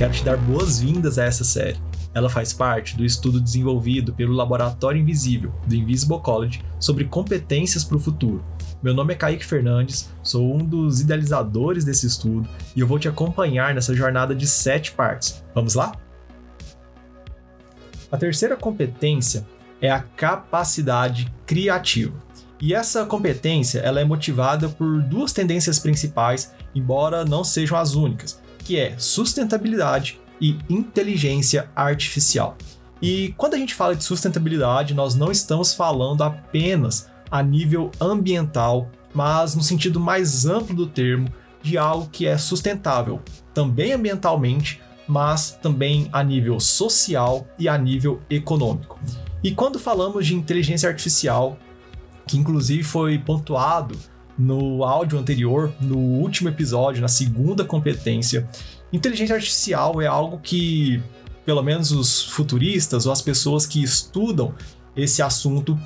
quero te dar boas-vindas a essa série. Ela faz parte do estudo desenvolvido pelo Laboratório Invisível do Invisible College sobre competências para o futuro. Meu nome é Kaique Fernandes, sou um dos idealizadores desse estudo e eu vou te acompanhar nessa jornada de sete partes. Vamos lá? A terceira competência é a capacidade criativa. E essa competência ela é motivada por duas tendências principais, embora não sejam as únicas, que é sustentabilidade e inteligência artificial. E quando a gente fala de sustentabilidade, nós não estamos falando apenas a nível ambiental, mas no sentido mais amplo do termo, de algo que é sustentável, também ambientalmente, mas também a nível social e a nível econômico. E quando falamos de inteligência artificial, que inclusive foi pontuado no áudio anterior, no último episódio, na segunda competência, inteligência artificial é algo que, pelo menos os futuristas ou as pessoas que estudam esse assunto,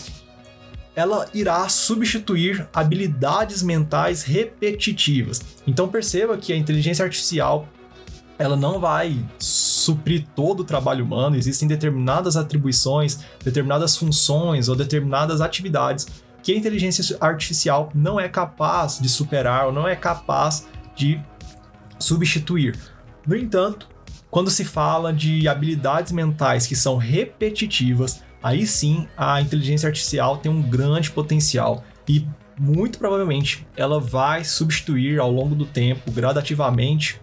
ela irá substituir habilidades mentais repetitivas. Então perceba que a inteligência artificial ela não vai suprir todo o trabalho humano, existem determinadas atribuições, determinadas funções ou determinadas atividades que a inteligência artificial não é capaz de superar ou não é capaz de substituir. No entanto, quando se fala de habilidades mentais que são repetitivas, aí sim a inteligência artificial tem um grande potencial e muito provavelmente ela vai substituir ao longo do tempo, gradativamente,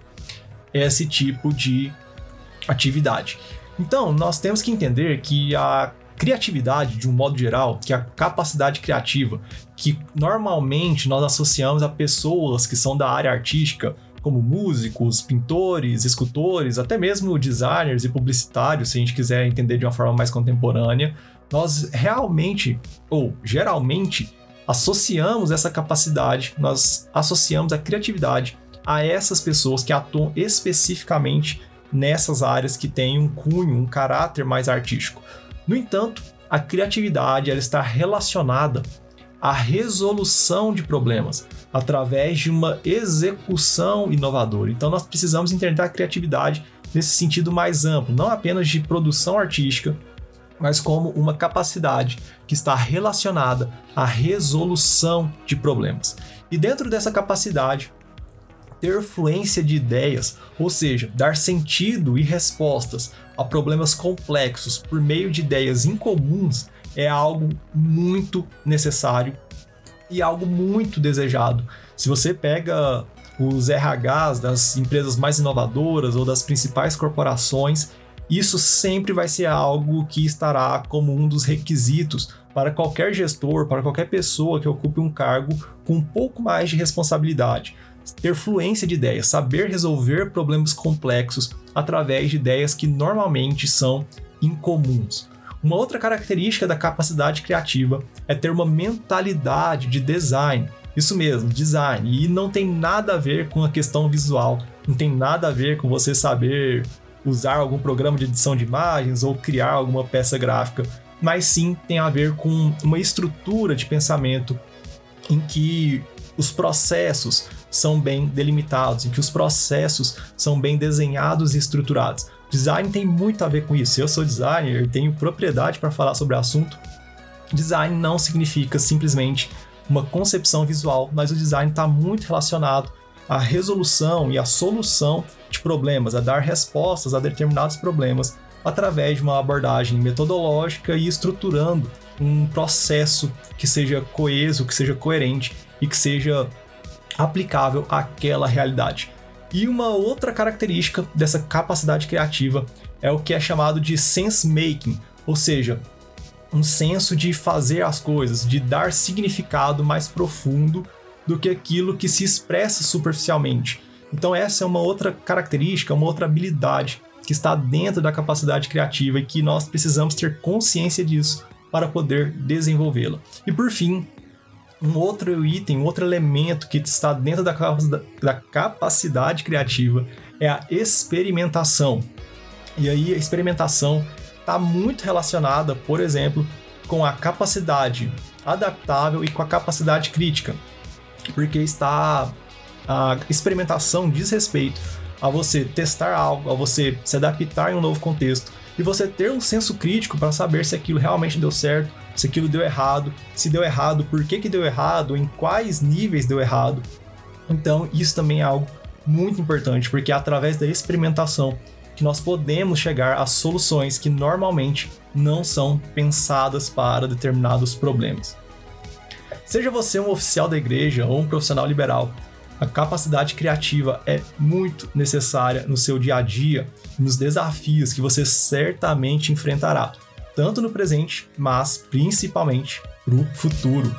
esse tipo de atividade. Então, nós temos que entender que a criatividade, de um modo geral, que é a capacidade criativa, que normalmente nós associamos a pessoas que são da área artística, como músicos, pintores, escultores, até mesmo designers e publicitários, se a gente quiser entender de uma forma mais contemporânea, nós realmente, ou geralmente, associamos essa capacidade, nós associamos a criatividade a essas pessoas que atuam especificamente nessas áreas que têm um cunho, um caráter mais artístico. No entanto, a criatividade ela está relacionada à resolução de problemas através de uma execução inovadora. Então nós precisamos entender a criatividade nesse sentido mais amplo, não apenas de produção artística, mas como uma capacidade que está relacionada à resolução de problemas. E dentro dessa capacidade, ter fluência de ideias, ou seja, dar sentido e respostas a problemas complexos por meio de ideias incomuns, é algo muito necessário e algo muito desejado. Se você pega os RHs das empresas mais inovadoras ou das principais corporações, isso sempre vai ser algo que estará como um dos requisitos para qualquer gestor, para qualquer pessoa que ocupe um cargo com um pouco mais de responsabilidade ter fluência de ideias, saber resolver problemas complexos através de ideias que normalmente são incomuns. Uma outra característica da capacidade criativa é ter uma mentalidade de design. Isso mesmo, design. E não tem nada a ver com a questão visual, não tem nada a ver com você saber usar algum programa de edição de imagens ou criar alguma peça gráfica, mas sim tem a ver com uma estrutura de pensamento em que os processos são bem delimitados, em que os processos são bem desenhados e estruturados. Design tem muito a ver com isso. Eu sou designer, tenho propriedade para falar sobre o assunto. Design não significa simplesmente uma concepção visual, mas o design está muito relacionado à resolução e à solução de problemas, a dar respostas a determinados problemas através de uma abordagem metodológica e estruturando um processo que seja coeso, que seja coerente e que seja aplicável àquela realidade. E uma outra característica dessa capacidade criativa é o que é chamado de sense making, ou seja, um senso de fazer as coisas, de dar significado mais profundo do que aquilo que se expressa superficialmente. Então essa é uma outra característica, uma outra habilidade que está dentro da capacidade criativa e que nós precisamos ter consciência disso para poder desenvolvê-la. E por fim, um outro item, um outro elemento que está dentro da, da capacidade criativa é a experimentação. E aí a experimentação está muito relacionada, por exemplo, com a capacidade adaptável e com a capacidade crítica, porque está a experimentação diz respeito a você testar algo, a você se adaptar em um novo contexto e você ter um senso crítico para saber se aquilo realmente deu certo, se aquilo deu errado, se deu errado, por que, que deu errado, em quais níveis deu errado. Então, isso também é algo muito importante, porque é através da experimentação que nós podemos chegar a soluções que normalmente não são pensadas para determinados problemas. Seja você um oficial da igreja ou um profissional liberal, a capacidade criativa é muito necessária no seu dia a dia, nos desafios que você certamente enfrentará, tanto no presente, mas principalmente para o futuro.